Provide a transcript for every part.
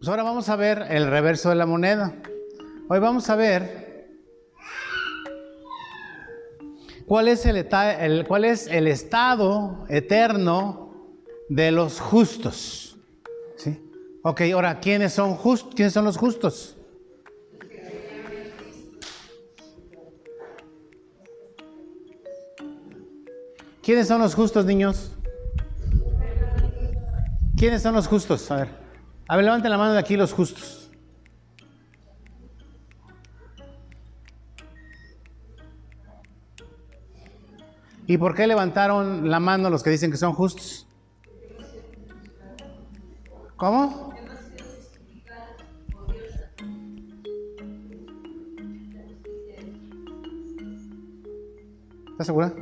Pues ahora vamos a ver el reverso de la moneda. Hoy vamos a ver cuál es el, estado eterno de los justos. ¿Sí? Ok, ahora, ¿quiénes son, just, ¿quiénes son los justos? ¿Quiénes son los justos, niños? ¿Quiénes son los justos? A ver. A ver, levanten la mano de aquí los justos. ¿Y por qué levantaron la mano los que dicen que son justos? ¿Cómo? ¿Estás segura?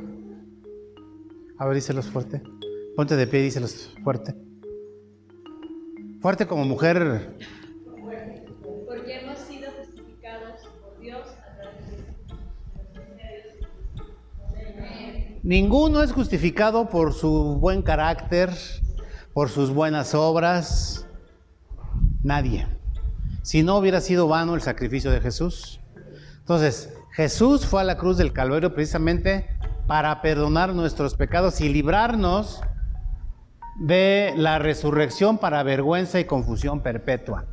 A ver, díselos fuerte. Ponte de pie y díselos fuerte. Fuerte como mujer. Porque hemos sido justificados por Dios a través de Ninguno es justificado por su buen carácter, por sus buenas obras. Nadie. Si no hubiera sido vano el sacrificio de Jesús. Entonces, Jesús fue a la cruz del Calvario precisamente para perdonar nuestros pecados y librarnos de la resurrección para vergüenza y confusión perpetua.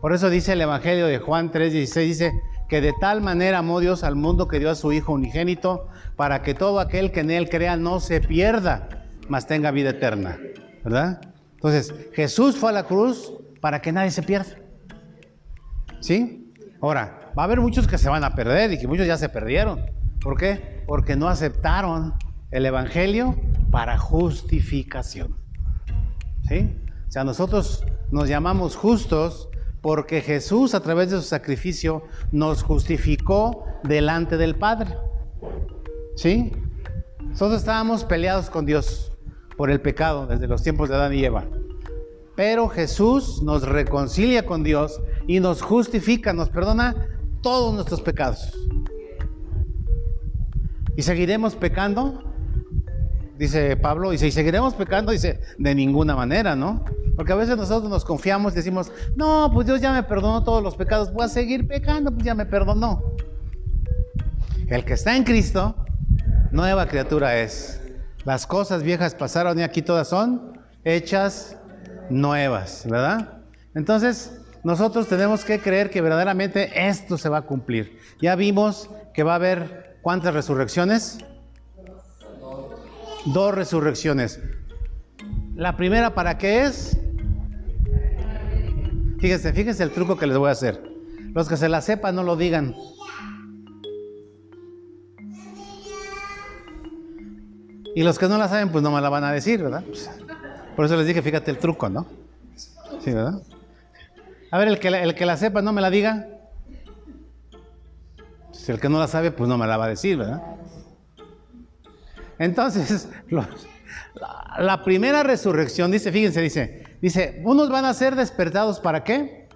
Por eso dice el Evangelio de Juan 3:16, dice que de tal manera amó Dios al mundo que dio a su Hijo unigénito para que todo aquel que en él crea no se pierda, mas tenga vida eterna. ¿Verdad? Entonces, Jesús fue a la cruz para que nadie se pierda. ¿Sí? Ahora, va a haber muchos que se van a perder y que muchos ya se perdieron. ¿Por qué? porque no aceptaron el Evangelio para justificación. O sea, nosotros nos llamamos justos porque Jesús a través de su sacrificio nos justificó delante del Padre. ¿Sí? Nosotros estábamos peleados con Dios por el pecado desde los tiempos de Adán y Eva. Pero Jesús nos reconcilia con Dios y nos justifica, nos perdona todos nuestros pecados. ¿Y seguiremos pecando? Dice Pablo, y si seguiremos pecando, dice, de ninguna manera, ¿no? Porque a veces nosotros nos confiamos y decimos, no, pues Dios ya me perdonó todos los pecados, voy a seguir pecando, pues ya me perdonó. El que está en Cristo, nueva criatura es. Las cosas viejas pasaron y aquí todas son hechas nuevas, ¿verdad? Entonces, nosotros tenemos que creer que verdaderamente esto se va a cumplir. Ya vimos que va a haber ¿Cuántas resurrecciones? Dos resurrecciones. La primera, ¿para qué es? Fíjense, fíjense el truco que les voy a hacer. Los que se la sepan no lo digan. Y los que no la saben, pues no me la van a decir, ¿verdad? Pues, por eso les dije, fíjate el truco, ¿no? Sí, ¿verdad? A ver, el que, el que la sepa no me la diga. Si el que no la sabe, pues no me la va a decir, ¿verdad? Entonces, la, primera resurrección, dice, fíjense, dice, dice, unos van a ser despertados para qué?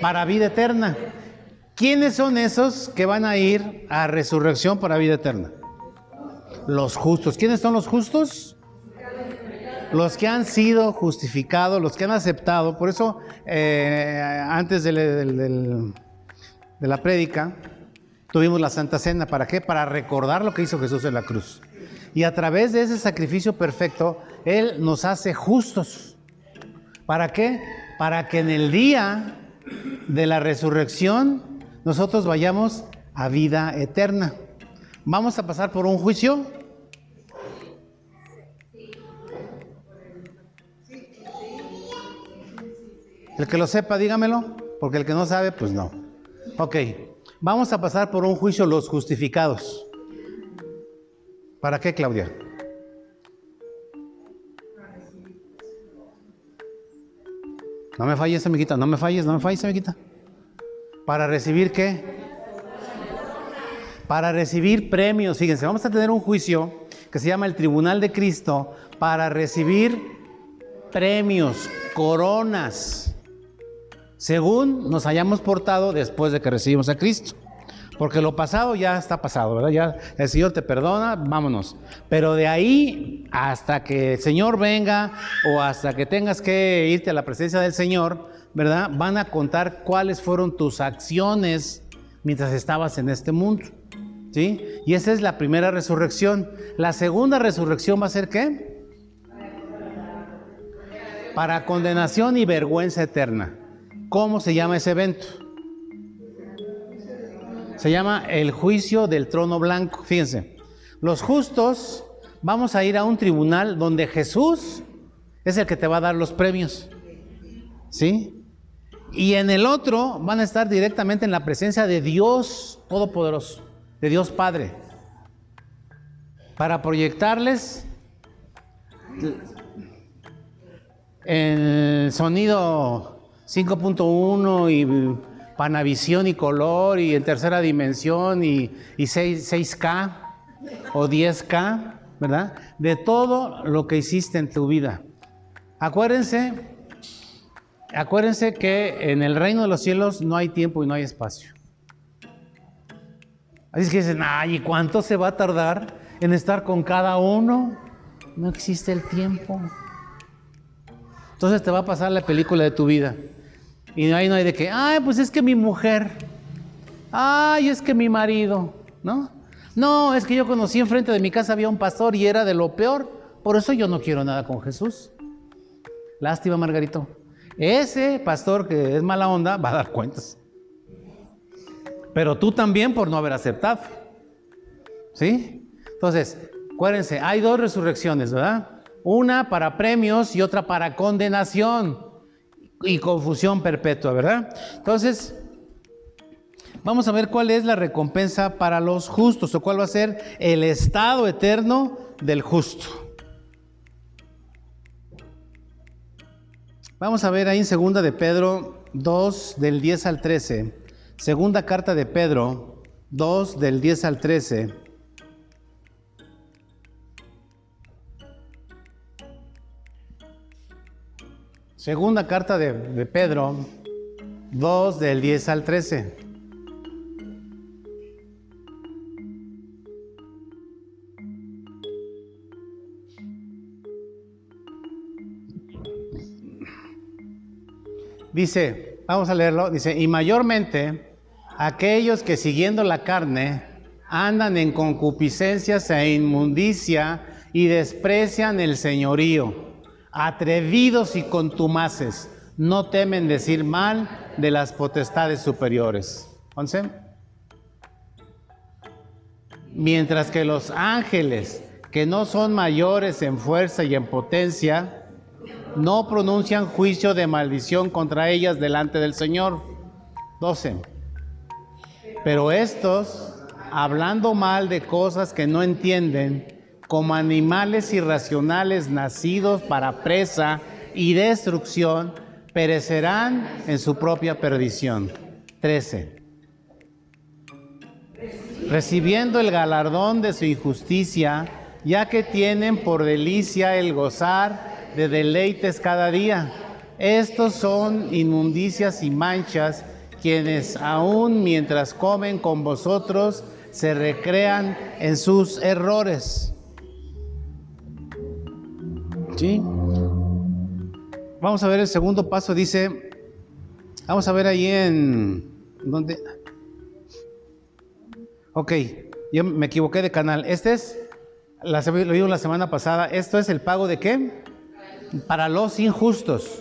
Para vida eterna. ¿Quiénes son esos que van a ir a resurrección para vida eterna? Los justos. ¿Quiénes son los justos? Los que han sido justificados, los que han aceptado. Por eso, eh, antes de la prédica, Tuvimos la Santa Cena, ¿para qué? Para recordar lo que hizo Jesús en la cruz. Y a través de ese sacrificio perfecto, Él nos hace justos. ¿Para qué? Para que en el día de la resurrección nosotros vayamos a vida eterna. ¿Vamos a pasar por un juicio? El que lo sepa, dígamelo, porque el que no sabe, pues no. Ok. Vamos a pasar por un juicio los justificados. ¿Para qué, Claudia? No me falles, amiguita, no me falles, no me falles, amiguita. ¿Para recibir qué? Para recibir premios. Fíjense, vamos a tener un juicio que se llama el Tribunal de Cristo para recibir premios, coronas según nos hayamos portado después de que recibimos a Cristo. Porque lo pasado ya está pasado, ¿verdad? Ya el Señor te perdona, vámonos. Pero de ahí hasta que el Señor venga o hasta que tengas que irte a la presencia del Señor, ¿verdad? Van a contar cuáles fueron tus acciones mientras estabas en este mundo. ¿Sí? Y esa es la primera resurrección. La segunda resurrección va a ser qué? Para condenación y vergüenza eterna. ¿Cómo se llama ese evento? Se llama el juicio del trono blanco. Fíjense, los justos vamos a ir a un tribunal donde Jesús es el que te va a dar los premios. ¿Sí? Y en el otro van a estar directamente en la presencia de Dios Todopoderoso, de Dios Padre, para proyectarles el sonido 5.1 y Panavisión y color y en tercera dimensión y, 6, k o 10K, ¿verdad? De todo lo que hiciste en tu vida. Acuérdense, acuérdense que en el reino de los cielos no hay tiempo y no hay espacio. Así es que dicen, ay, ¿y cuánto se va a tardar en estar con cada uno? No existe el tiempo. Entonces te va a pasar la película de tu vida. Y ahí no hay de que, ay, pues es que mi mujer, ay, es que mi marido, ¿no? No, es que yo conocí enfrente de mi casa había un pastor y era de lo peor, por eso yo no quiero nada con Jesús. Lástima, Margarito. Ese pastor que es mala onda va a dar cuentas. Pero tú también por no haber aceptado. ¿Sí? Entonces, acuérdense, hay dos resurrecciones, ¿verdad? Una para premios y otra para condenación y confusión perpetua, ¿verdad? Entonces, vamos a ver cuál es la recompensa para los justos o cuál va a ser el estado eterno del justo. Vamos a ver ahí en segunda de Pedro 2 del 10 al 13. Segunda carta de Pedro 2 del 10 al 13. Segunda carta de, Pedro, 2 del 10 al 13. Dice, vamos a leerlo, dice, y mayormente aquellos que siguiendo la carne andan en concupiscencias e inmundicia y desprecian el señorío atrevidos y contumaces, no temen decir mal de las potestades superiores. 11. Mientras que los ángeles, que no son mayores en fuerza y en potencia, no pronuncian juicio de maldición contra ellas delante del Señor. 12. Pero estos, hablando mal de cosas que no entienden, como animales irracionales nacidos para presa y destrucción, perecerán en su propia perdición. 13. Recibiendo el galardón de su injusticia, ya que tienen por delicia el gozar de deleites cada día. Estos son inmundicias y manchas, quienes aún mientras comen con vosotros se recrean en sus errores. Vamos a ver el segundo paso, dice, vamos a ver ahí en, ¿dónde? Ok, yo me equivoqué de canal. Este es, lo vimos la semana pasada, esto es el pago de qué? Para los injustos,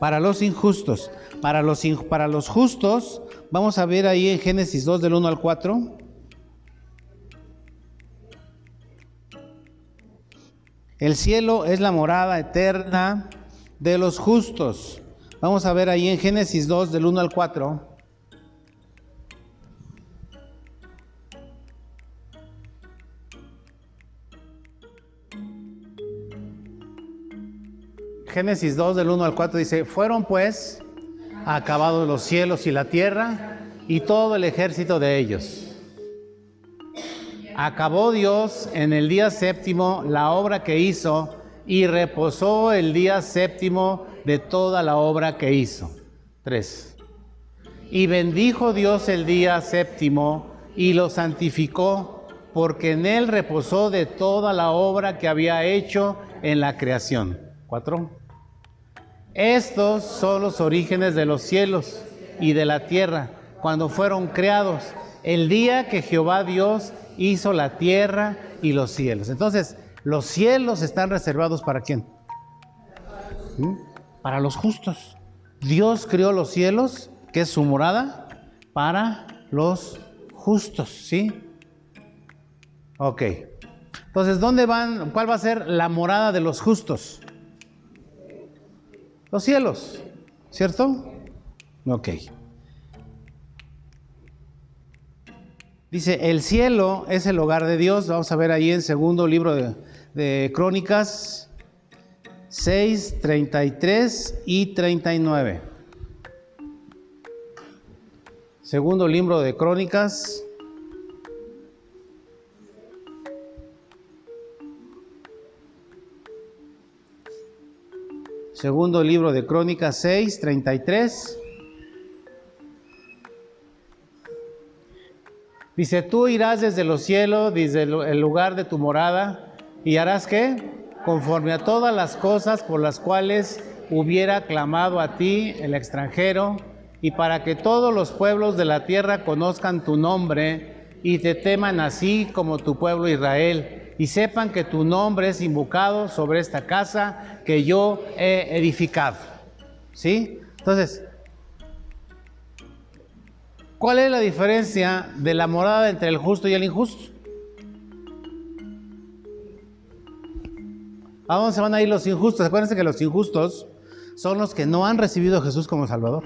para los injustos, para los, para los justos, vamos a ver ahí en Génesis 2 del 1 al 4. El cielo es la morada eterna de los justos. Vamos a ver ahí en Génesis 2 del 1 al 4. Génesis 2 del 1 al 4 dice, fueron pues acabados los cielos y la tierra y todo el ejército de ellos acabó Dios en el día séptimo la obra que hizo y reposó el día séptimo de toda la obra que hizo. Tres. Y bendijo Dios el día séptimo y lo santificó, porque en él reposó de toda la obra que había hecho en la creación. Cuatro. Estos son los orígenes de los cielos y de la tierra, cuando fueron creados, el día que Jehová Dios hizo la tierra y los cielos. Entonces, los cielos están reservados para quién? ¿Mm? Para los justos. Dios creó los cielos, que es su morada, para los justos, ¿sí? Ok. Entonces, ¿dónde van? ¿Cuál va a ser la morada de los justos? Los cielos, ¿cierto? Ok. Dice, el cielo es el hogar de Dios. Vamos a ver ahí en segundo libro de, Crónicas 6, 33 y 39. Segundo libro de Crónicas. Segundo libro de Crónicas 6, 33. Dice, tú irás desde los cielos, desde el lugar de tu morada, y harás qué? Conforme a todas las cosas por las cuales hubiera clamado a ti el extranjero, y para que todos los pueblos de la tierra conozcan tu nombre y te teman así como tu pueblo Israel, y sepan que tu nombre es invocado sobre esta casa que yo he edificado. ¿Sí? Entonces, ¿Cuál es la diferencia de la morada entre el justo y el injusto? ¿A dónde se van a ir los injustos? Acuérdense que los injustos son los que no han recibido a Jesús como Salvador.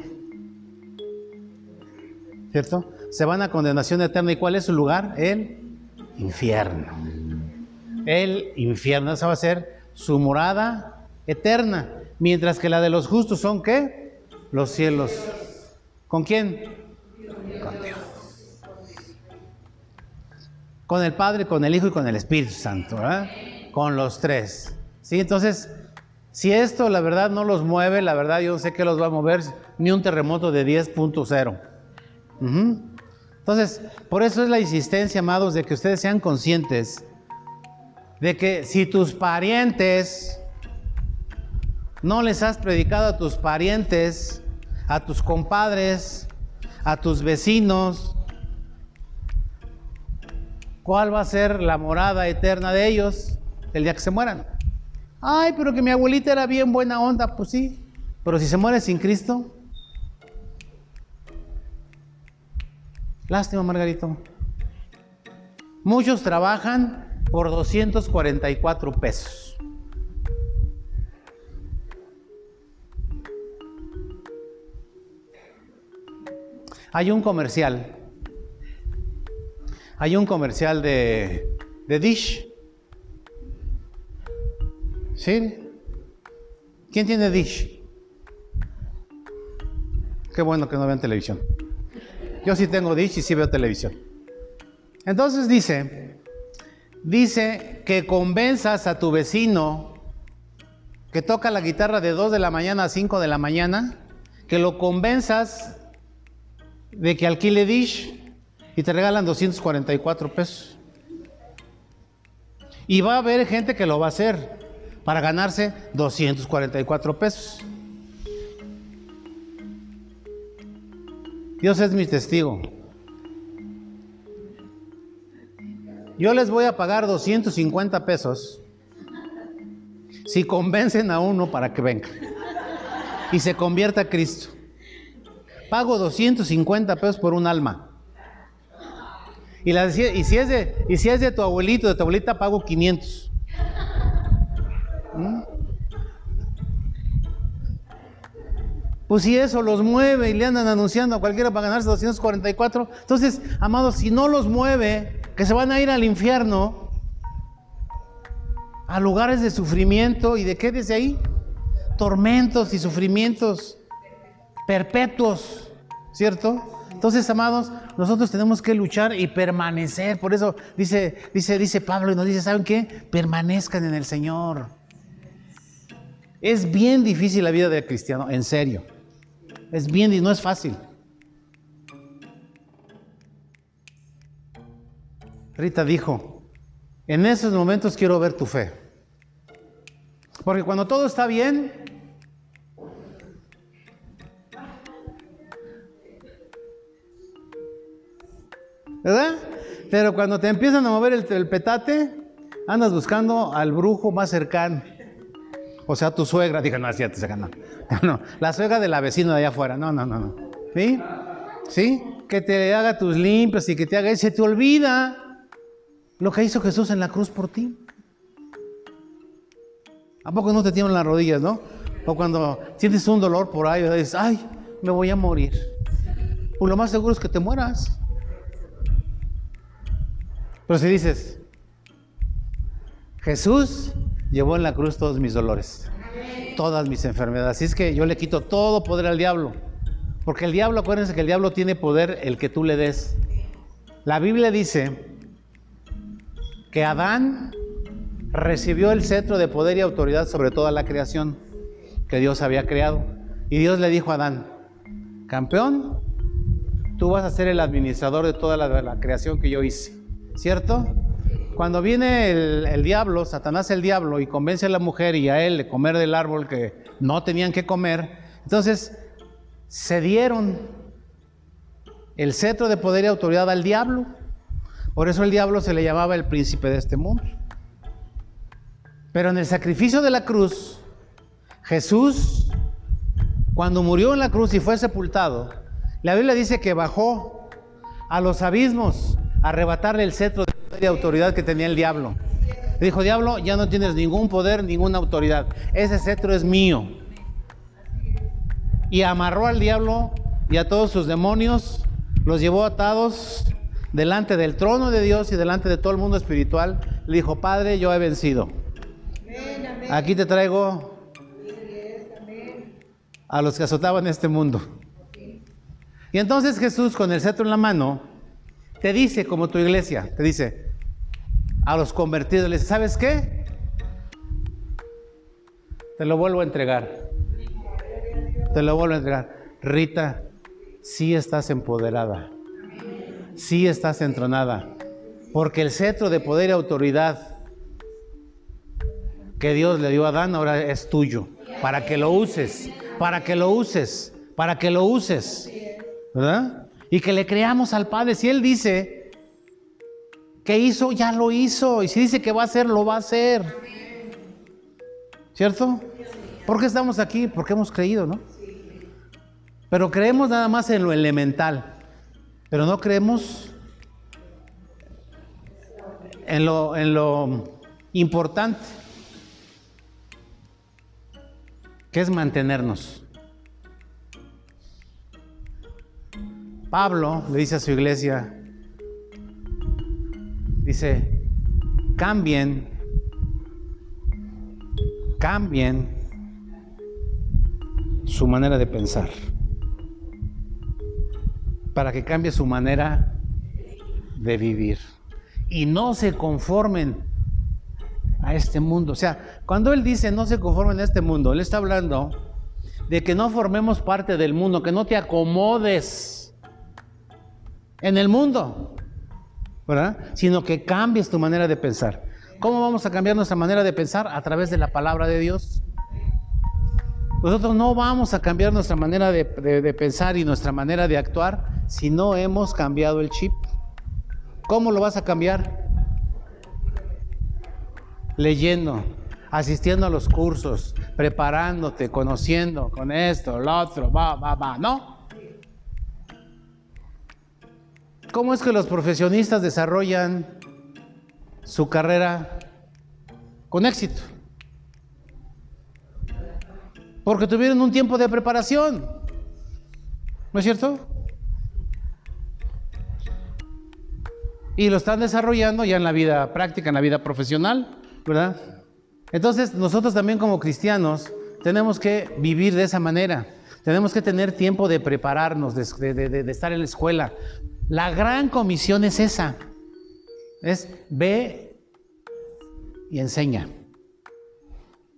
¿Cierto? Se van a condenación eterna. ¿Y cuál es su lugar? El infierno. El infierno. Esa va a ser su morada eterna. Mientras que la de los justos son qué? Los cielos. ¿Con quién? Con el Padre, con el Hijo y con el Espíritu Santo, Con los tres. ¿Sí? Entonces, si esto la verdad no los mueve, la verdad yo sé que los va a mover ni un terremoto de 10.0. Entonces, por eso es la insistencia, amados, de que ustedes sean conscientes de que si tus parientes no les has predicado a tus parientes, a tus compadres, a tus vecinos, cuál va a ser la morada eterna de ellos el día que se mueran. Ay, pero que mi abuelita era bien buena onda, pues sí, pero si se muere sin Cristo, lástima, Margarito. Muchos trabajan por 244 pesos. Hay un comercial. Hay un comercial de, de Dish. ¿Sí? ¿Quién tiene Dish? Qué bueno que no vean televisión. Yo sí tengo Dish y sí veo televisión. Entonces dice, dice que convenzas a tu vecino que toca la guitarra de 2 de la mañana a 5 de la mañana, que lo convenzas de que alquile Dish y te regalan 244 pesos. Y va a haber gente que lo va a hacer para ganarse 244 pesos. Dios es mi testigo. Yo les voy a pagar 250 pesos si convencen a uno para que venga y se convierta a Cristo. Pago 250 pesos por un alma. Y, la, y, si es de, y si es de tu abuelito, de tu abuelita, pago 500. ¿Mm? Pues si eso los mueve y le andan anunciando a cualquiera para ganarse 244, entonces, amados, si no los mueve, que se van a ir al infierno, a lugares de sufrimiento y de qué desde ahí? Tormentos y sufrimientos perpetuos, ¿cierto? Entonces, amados, nosotros tenemos que luchar y permanecer. Por eso dice, dice, dice Pablo y nos dice, ¿saben qué? Permanezcan en el Señor. Es bien difícil la vida del cristiano, en serio. Es bien, no es fácil. Rita dijo, en esos momentos quiero ver tu fe. Porque cuando todo está bien, ¿verdad? Pero cuando te empiezan a mover el, petate, andas buscando al brujo más cercano. O sea, tu suegra, diga, no, así te no. no, la suegra de la vecina de allá afuera, no, no, no, no. ¿Sí? ¿Sí? Que te haga tus limpios y que te haga, y se te olvida lo que hizo Jesús en la cruz por ti. ¿A poco no te tiemblan las rodillas, no? O cuando sientes un dolor por ahí, dices, ay, me voy a morir. Pues lo más seguro es que te mueras. Pero si dices, Jesús llevó en la cruz todos mis dolores, todas mis enfermedades. Así es que yo le quito todo poder al diablo. Porque el diablo, acuérdense que el diablo tiene poder el que tú le des. La Biblia dice que Adán recibió el cetro de poder y autoridad sobre toda la creación que Dios había creado. Y Dios le dijo a Adán, campeón, tú vas a ser el administrador de toda la creación que yo hice. ¿Cierto? Cuando viene el, diablo, Satanás el diablo, y convence a la mujer y a él de comer del árbol que no tenían que comer, entonces se dieron el cetro de poder y autoridad al diablo. Por eso el diablo se le llamaba el príncipe de este mundo. Pero en el sacrificio de la cruz, Jesús, cuando murió en la cruz y fue sepultado, la Biblia dice que bajó a los abismos arrebatarle el cetro de poder y autoridad que tenía el diablo. Le dijo, diablo, ya no tienes ningún poder, ninguna autoridad. Ese cetro es mío. Y amarró al diablo y a todos sus demonios, los llevó atados delante del trono de Dios y delante de todo el mundo espiritual. Le dijo, Padre, yo he vencido. Aquí te traigo a los que azotaban este mundo. Y entonces Jesús con el cetro en la mano te dice, como tu iglesia, te dice a los convertidos, les ¿sabes qué? Te lo vuelvo a entregar. Te lo vuelvo a entregar. Rita, sí estás empoderada. Sí estás entronada. Porque el cetro de poder y autoridad que Dios le dio a Adán ahora es tuyo. Para que lo uses. Para que lo uses. Para que lo uses. ¿Verdad? Y que le creamos al Padre. Si Él dice que hizo, ya lo hizo. Y si dice que va a hacer, lo va a hacer. ¿Cierto? ¿Por qué estamos aquí? Porque hemos creído, ¿no? Pero creemos nada más en lo elemental. Pero no creemos en lo, en lo importante, que es mantenernos. Pablo le dice a su iglesia, dice, cambien, cambien su manera de pensar, para que cambie su manera de vivir y no se conformen a este mundo. O sea, cuando él dice no se conformen a este mundo, él está hablando de que no formemos parte del mundo, que no te acomodes en el mundo, ¿verdad? Sino que cambies tu manera de pensar. ¿Cómo vamos a cambiar nuestra manera de pensar? A través de la palabra de Dios. Nosotros no vamos a cambiar nuestra manera de, pensar y nuestra manera de actuar si no hemos cambiado el chip. ¿Cómo lo vas a cambiar? Leyendo, asistiendo a los cursos, preparándote, conociendo con esto, lo otro, va, va, va. No. ¿Cómo es que los profesionistas desarrollan su carrera con éxito? Porque tuvieron un tiempo de preparación. ¿No es cierto? Y lo están desarrollando ya en la vida práctica, en la vida profesional, ¿verdad? Entonces, nosotros también como cristianos tenemos que vivir de esa manera. Tenemos que tener tiempo de prepararnos, de, estar en la escuela. La gran comisión es esa. Es ve y enseña.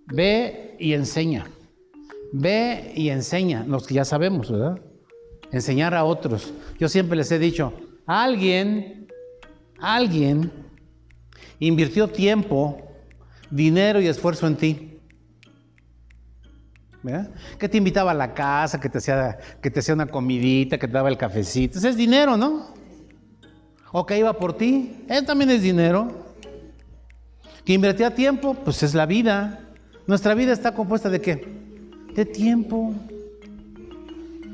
Ve y enseña. Ve y enseña. Los que ya sabemos, ¿verdad? Enseñar a otros. Yo siempre les he dicho, alguien, alguien invirtió tiempo, dinero y esfuerzo en ti. ¿Verdad? Que te invitaba a la casa, que te hacía, que te hacía una comidita, que te daba el cafecito. Ese es dinero, ¿no? O que iba por ti. Eso también es dinero. Que invertía tiempo, pues es la vida. Nuestra vida está compuesta de qué? De tiempo.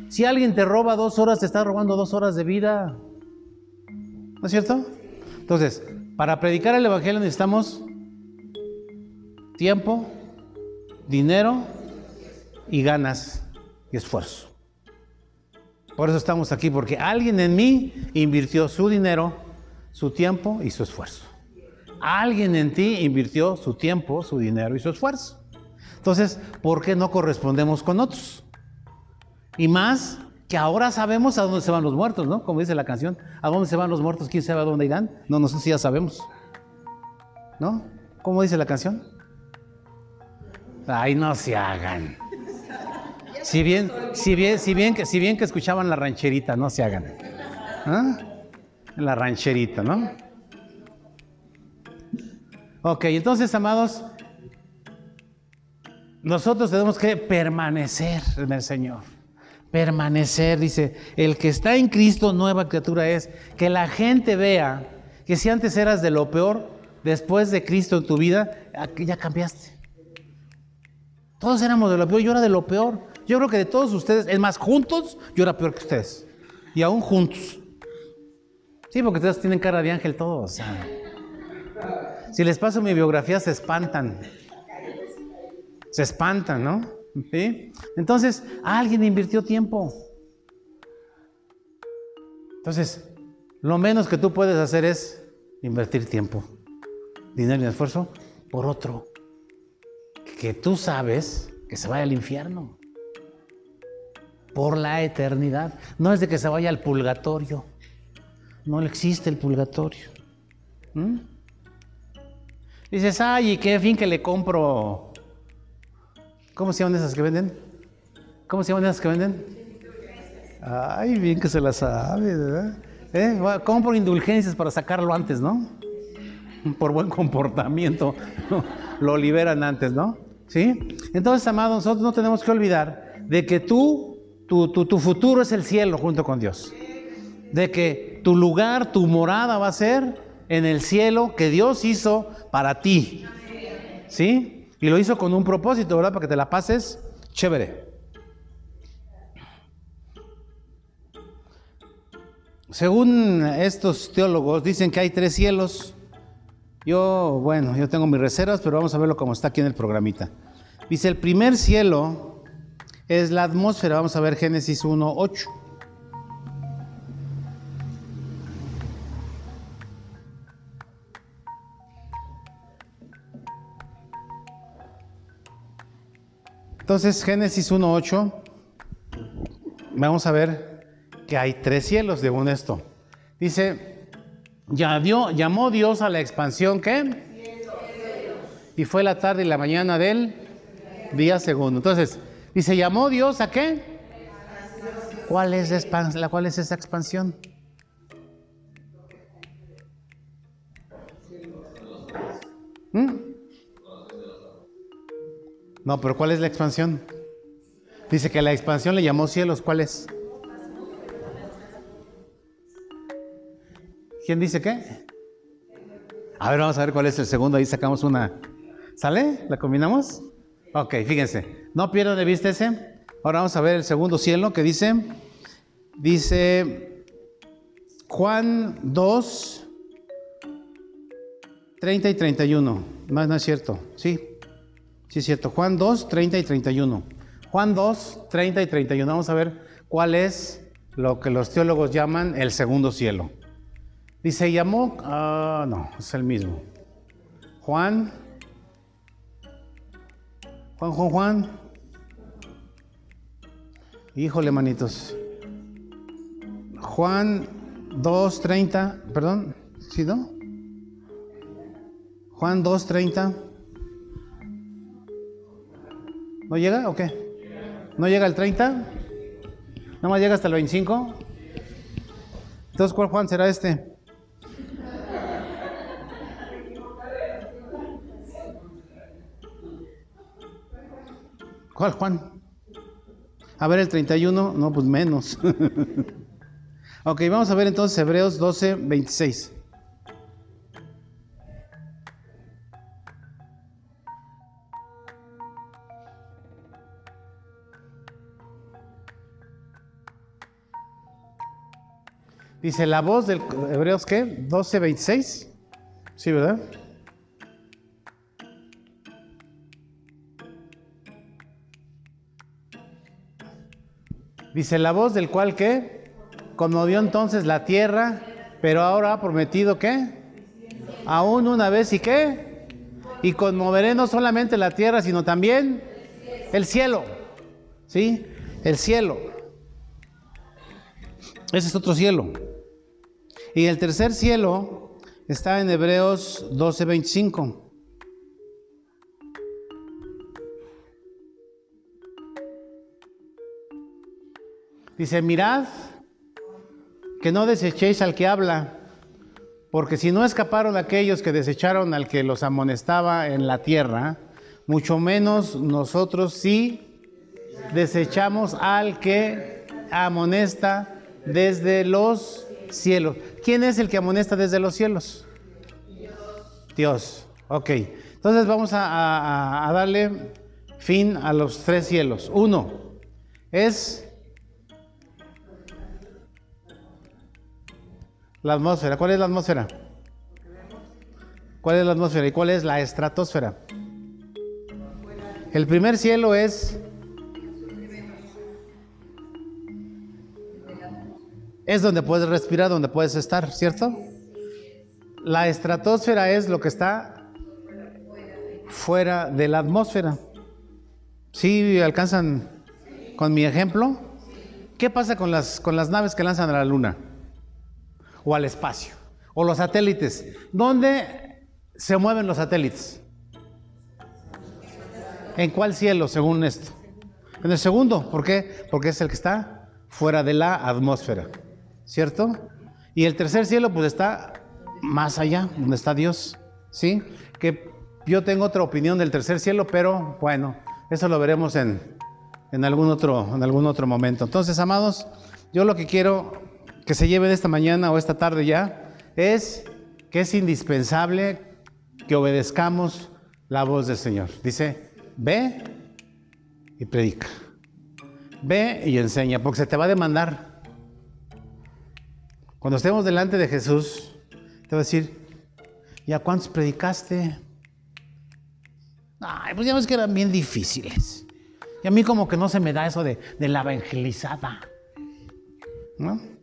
Si alguien te roba dos horas, te está robando dos horas de vida. ¿No es cierto? Entonces, para predicar el Evangelio necesitamos tiempo, dinero y ganas y esfuerzo. Por eso estamos aquí, porque alguien en mí invirtió su dinero, su tiempo y su esfuerzo. Alguien en ti invirtió su tiempo, su dinero y su esfuerzo. Entonces, ¿por qué no correspondemos con otros? Y más que ahora sabemos a dónde se van los muertos, ¿no? Como dice la canción, ¿a dónde se van los muertos? ¿Quién sabe a dónde irán? No, no sé si ya sabemos. ¿No? ¿Cómo dice la canción? Ay, no se hagan. Si bien, si bien, si bien que, si bien que escuchaban la rancherita, no se hagan. ¿Ah? La rancherita, ¿no? Ok, entonces, amados, nosotros tenemos que permanecer en el Señor. Permanecer, dice, el que está en Cristo, nueva criatura es, que la gente vea que si antes eras de lo peor, después de Cristo en tu vida, ya cambiaste. Todos éramos de lo peor, yo era de lo peor. Yo creo que de todos ustedes, es más, juntos, yo era peor que ustedes. Y aún juntos. Sí, porque ustedes tienen cara de ángel todos. Si les paso mi biografía, se espantan. Se espantan, ¿no? ¿Sí? Entonces, alguien invirtió tiempo. Entonces, lo menos que tú puedes hacer es invertir tiempo, dinero y esfuerzo por otro que tú sabes que se vaya al infierno por la eternidad. No es de que se vaya al purgatorio. No existe el purgatorio. ¿Mm? Dices, ay, ¿y qué fin que le compro ¿Cómo se llaman esas que venden? ¿Cómo se llaman esas que venden? Ay, bien que se las sabe, ¿verdad? ¿Eh? Compro indulgencias para sacarlo antes, ¿no? Por buen comportamiento. Lo liberan antes, ¿no? ¿Sí? Entonces, amados, nosotros no tenemos que olvidar de que tú, tu, tu, tu futuro es el cielo junto con Dios. De que tu lugar, tu morada va a ser en el cielo que Dios hizo para ti. ¿Sí? Y lo hizo con un propósito, ¿verdad? Para que te la pases chévere. Según estos teólogos, dicen que hay tres cielos. Yo, bueno, yo tengo mis reservas, pero vamos a verlo como está aquí en el programita. Dice, el primer cielo es la atmósfera. Vamos a ver Génesis 1, 8. Entonces, Génesis 1.8, vamos a ver que hay tres cielos según esto. Dice, ya llamó Dios a la expansión, ¿qué? Y fue la tarde y la mañana del día segundo. Entonces, dice, llamó Dios a qué? ¿Cuál es, la, cuál es esa expansión? ¿Mm? No, pero ¿cuál es la expansión? Dice que la expansión le llamó cielos. ¿Cuál es? ¿Quién dice qué? A ver, vamos a ver cuál es el segundo. Ahí sacamos una. ¿Sale? ¿La combinamos? Ok, fíjense. No pierdan de vista ese. Ahora vamos a ver el segundo cielo que dice. Dice Juan 2, 30 y 31. No, no es cierto. Sí, Sí, es cierto. Juan 2, 30 y 31. Juan 2, 30 y 31. Vamos a ver cuál es lo que los teólogos llaman el segundo cielo. Dice, llamó, ah, no, es el mismo. Juan, Juan, Juan, Juan. Híjole, manitos. Juan 2, 30, perdón, ¿sí no? Juan 2, 30. ¿No llega o qué? ¿No llega el 30? ¿Nada más llega hasta el 25? Entonces, ¿cuál Juan será este? ¿Cuál, Juan? A ver, el 31, no, pues menos. ok, vamos a ver entonces Hebreos 12, 26. Dice la voz del Hebreos qué? 12, 26. Sí, ¿verdad? Dice la voz del cual que conmovió entonces la tierra, pero ahora ha prometido que aún una vez y qué y conmoveré no solamente la tierra sino también el cielo, sí, el cielo. Ese es otro cielo. Y el tercer cielo está en Hebreos 12:25. Dice, mirad que no desechéis al que habla, porque si no escaparon aquellos que desecharon al que los amonestaba en la tierra, mucho menos nosotros sí desechamos al que amonesta desde los cielos. ¿Quién es el que amonesta desde los cielos? Dios. Ok. Entonces vamos a, a darle fin a los tres cielos. Uno es La atmósfera. ¿Cuál es la atmósfera? ¿Cuál es la atmósfera y cuál es la estratosfera? El primer cielo es es donde puedes respirar, donde puedes estar, ¿cierto? La estratosfera es lo que está fuera de la atmósfera. ¿Sí alcanzan con mi ejemplo? ¿Qué pasa con las, con las naves que lanzan a la luna? O al espacio. O los satélites. ¿Dónde se mueven los satélites? ¿En cuál cielo, según esto? En el segundo. ¿Por qué? Porque es el que está fuera de la atmósfera. ¿Cierto? Y el tercer cielo, pues está más allá, donde está Dios. ¿Sí? Que yo tengo otra opinión del tercer cielo, pero bueno, eso lo veremos en, en, algún, otro, en algún otro momento. Entonces, amados, yo lo que quiero que se lleven esta mañana o esta tarde ya es que es indispensable que obedezcamos la voz del Señor. Dice, ve y predica. Ve y enseña, porque se te va a demandar. Cuando estemos delante de Jesús, te va a decir, ¿y a cuántos predicaste? Ay, pues ya ves que eran bien difíciles. Y a mí como que no se me da eso de, de la evangelizada. ¿No?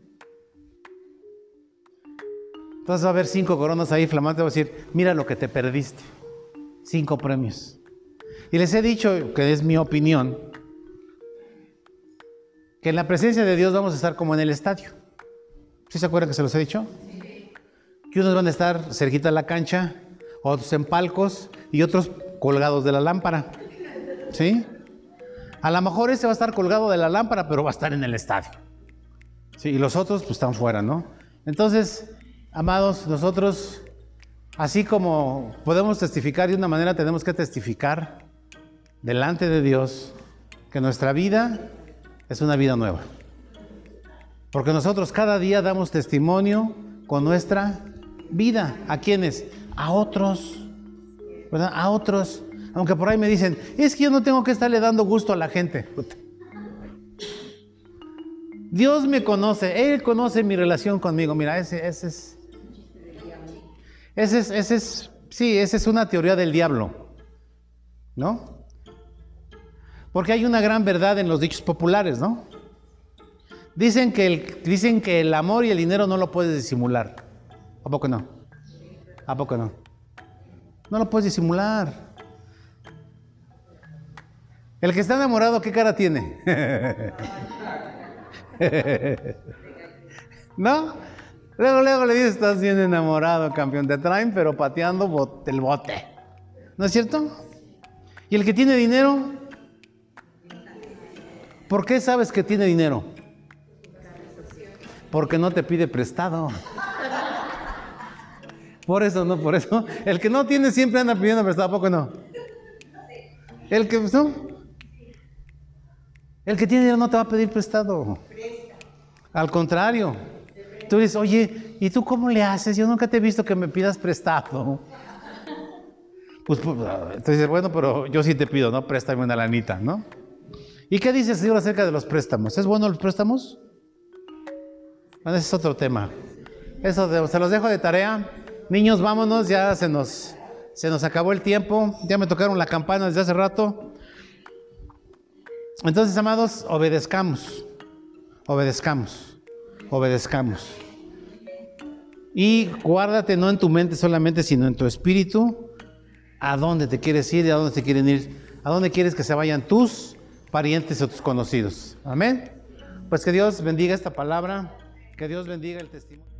Entonces va a haber cinco coronas ahí flamantes, va a decir, mira lo que te perdiste. Cinco premios. Y les he dicho, que es mi opinión, que en la presencia de Dios vamos a estar como en el estadio. ¿Sí se acuerdan que se los he dicho? Que unos van a estar cerquita de la cancha, otros en palcos y otros colgados de la lámpara. ¿Sí? A lo mejor ese va a estar colgado de la lámpara, pero va a estar en el estadio. ¿Sí? Y los otros pues están fuera, ¿no? Entonces, Amados, nosotros, así como podemos testificar de una manera, tenemos que testificar delante de Dios que nuestra vida es una vida nueva. Porque nosotros cada día damos testimonio con nuestra vida. ¿A quiénes? A otros. ¿Verdad? A otros. Aunque por ahí me dicen, es que yo no tengo que estarle dando gusto a la gente. Dios me conoce, Él conoce mi relación conmigo. Mira, ese, ese es ese es, ese es, sí, esa es una teoría del diablo, ¿no? Porque hay una gran verdad en los dichos populares, ¿no? Dicen que el, dicen que el amor y el dinero no lo puedes disimular. ¿A poco no? ¿A poco no? No lo puedes disimular. El que está enamorado, ¿qué cara tiene? ¿No? Luego, luego le dices, estás bien enamorado, campeón. Te traen, pero pateando el bote. ¿No es cierto? ¿Y el que tiene dinero? ¿Por qué sabes que tiene dinero? Porque no te pide prestado. Por eso, no, por eso. El que no tiene siempre anda pidiendo prestado, ¿a poco no? El que, ¿no? El que tiene dinero no te va a pedir prestado. Al contrario. Tú dices, oye, ¿y tú cómo le haces? Yo nunca te he visto que me pidas prestado. Pues, pues entonces, bueno, pero yo sí te pido, ¿no? Préstame una lanita, ¿no? ¿Y qué dice el Señor acerca de los préstamos? ¿Es bueno los préstamos? Bueno, ese es otro tema. Eso se los dejo de tarea. Niños, vámonos, ya se nos, se nos acabó el tiempo. Ya me tocaron la campana desde hace rato. Entonces, amados, obedezcamos. Obedezcamos. Obedezcamos. Y guárdate no en tu mente solamente, sino en tu espíritu, a dónde te quieres ir y a dónde te quieren ir, a dónde quieres que se vayan tus parientes o tus conocidos. Amén. Pues que Dios bendiga esta palabra, que Dios bendiga el testimonio.